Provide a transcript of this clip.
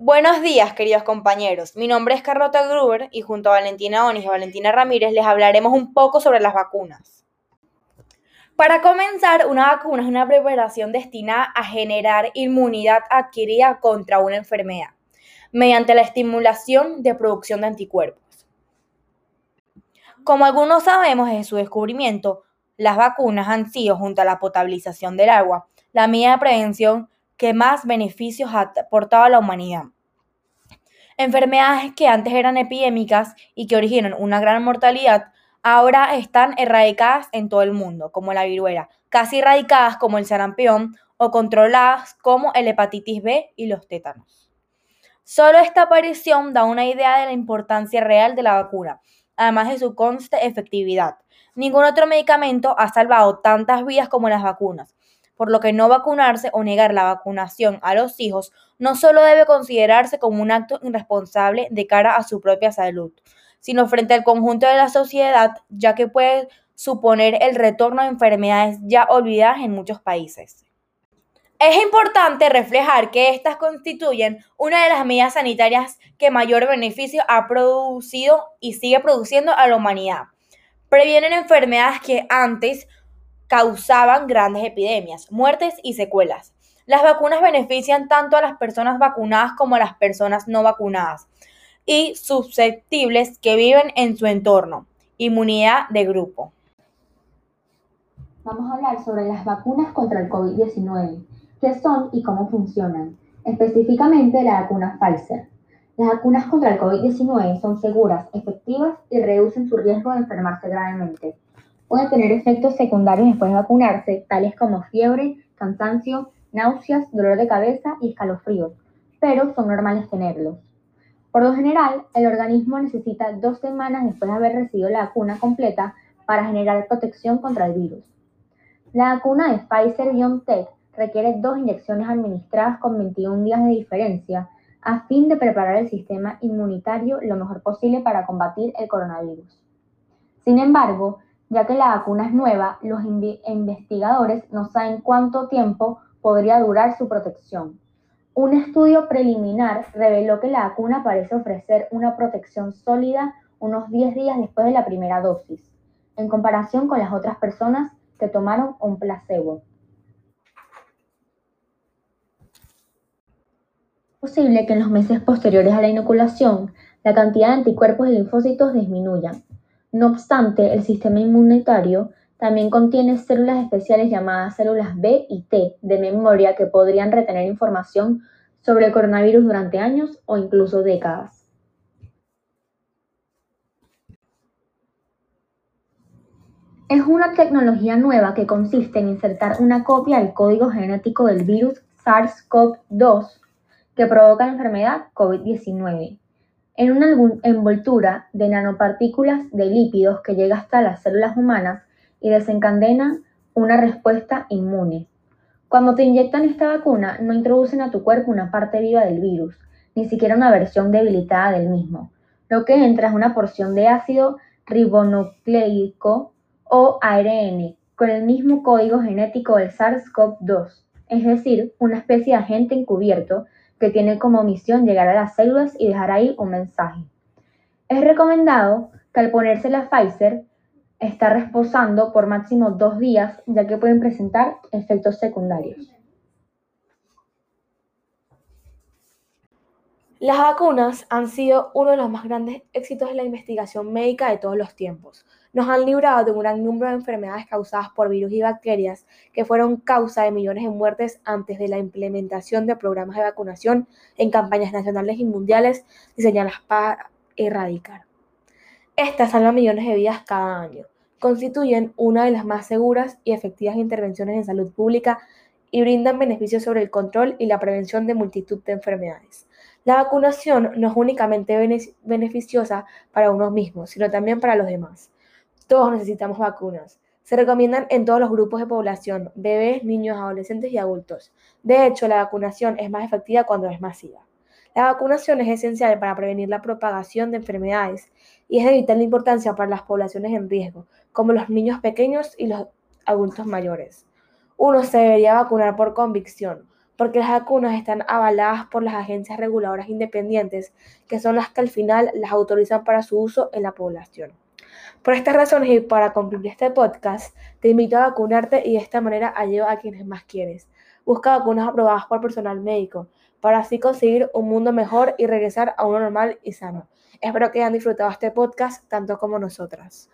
Buenos días, queridos compañeros. Mi nombre es Carlota Gruber y junto a Valentina Onis y Valentina Ramírez les hablaremos un poco sobre las vacunas. Para comenzar, una vacuna es una preparación destinada a generar inmunidad adquirida contra una enfermedad mediante la estimulación de producción de anticuerpos. Como algunos sabemos desde su descubrimiento, las vacunas han sido, junto a la potabilización del agua, la medida de prevención que más beneficios ha aportado a la humanidad. Enfermedades que antes eran epidémicas y que originan una gran mortalidad, ahora están erradicadas en todo el mundo, como la viruela, casi erradicadas como el sarampión o controladas como el hepatitis B y los tétanos. Solo esta aparición da una idea de la importancia real de la vacuna, además de su conste efectividad. Ningún otro medicamento ha salvado tantas vidas como las vacunas, por lo que no vacunarse o negar la vacunación a los hijos no solo debe considerarse como un acto irresponsable de cara a su propia salud, sino frente al conjunto de la sociedad, ya que puede suponer el retorno de enfermedades ya olvidadas en muchos países. Es importante reflejar que estas constituyen una de las medidas sanitarias que mayor beneficio ha producido y sigue produciendo a la humanidad Previenen enfermedades que antes causaban grandes epidemias, muertes y secuelas. Las vacunas benefician tanto a las personas vacunadas como a las personas no vacunadas y susceptibles que viven en su entorno. Inmunidad de grupo. Vamos a hablar sobre las vacunas contra el COVID-19, qué son y cómo funcionan. Específicamente la vacuna Pfizer. Las vacunas contra el COVID-19 son seguras, efectivas y reducen su riesgo de enfermarse gravemente. Pueden tener efectos secundarios después de vacunarse, tales como fiebre, cansancio, náuseas, dolor de cabeza y escalofríos, pero son normales tenerlos. Por lo general, el organismo necesita dos semanas después de haber recibido la vacuna completa para generar protección contra el virus. La vacuna de Pfizer-BioNTech requiere dos inyecciones administradas con 21 días de diferencia a fin de preparar el sistema inmunitario lo mejor posible para combatir el coronavirus. Sin embargo, ya que la vacuna es nueva, los investigadores no saben cuánto tiempo podría durar su protección. Un estudio preliminar reveló que la vacuna parece ofrecer una protección sólida unos 10 días después de la primera dosis, en comparación con las otras personas que tomaron un placebo. posible que en los meses posteriores a la inoculación la cantidad de anticuerpos y linfocitos disminuya. No obstante, el sistema inmunitario también contiene células especiales llamadas células B y T de memoria que podrían retener información sobre el coronavirus durante años o incluso décadas. Es una tecnología nueva que consiste en insertar una copia del código genético del virus SARS-CoV-2 que provoca la enfermedad COVID-19, en una envoltura de nanopartículas de lípidos que llega hasta las células humanas y desencadena una respuesta inmune. Cuando te inyectan esta vacuna, no introducen a tu cuerpo una parte viva del virus, ni siquiera una versión debilitada del mismo. Lo que entra es una porción de ácido ribonucleico o ARN con el mismo código genético del SARS-CoV-2, es decir, una especie de agente encubierto que tiene como misión llegar a las células y dejar ahí un mensaje. Es recomendado que al ponerse la Pfizer está reposando por máximo dos días, ya que pueden presentar efectos secundarios. Las vacunas han sido uno de los más grandes éxitos de la investigación médica de todos los tiempos. Nos han librado de un gran número de enfermedades causadas por virus y bacterias que fueron causa de millones de muertes antes de la implementación de programas de vacunación en campañas nacionales y mundiales diseñadas para erradicar. Estas salvan millones de vidas cada año. Constituyen una de las más seguras y efectivas intervenciones en salud pública y brindan beneficios sobre el control y la prevención de multitud de enfermedades. La vacunación no es únicamente beneficiosa para uno mismo, sino también para los demás. Todos necesitamos vacunas. Se recomiendan en todos los grupos de población, bebés, niños, adolescentes y adultos. De hecho, la vacunación es más efectiva cuando es masiva. La vacunación es esencial para prevenir la propagación de enfermedades y es de vital importancia para las poblaciones en riesgo, como los niños pequeños y los adultos mayores. Uno se debería vacunar por convicción, porque las vacunas están avaladas por las agencias reguladoras independientes, que son las que al final las autorizan para su uso en la población. Por estas razones y para concluir este podcast, te invito a vacunarte y de esta manera ayuda a quienes más quieres. Busca vacunas aprobadas por personal médico para así conseguir un mundo mejor y regresar a uno normal y sano. Espero que hayan disfrutado este podcast tanto como nosotras.